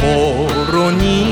心に。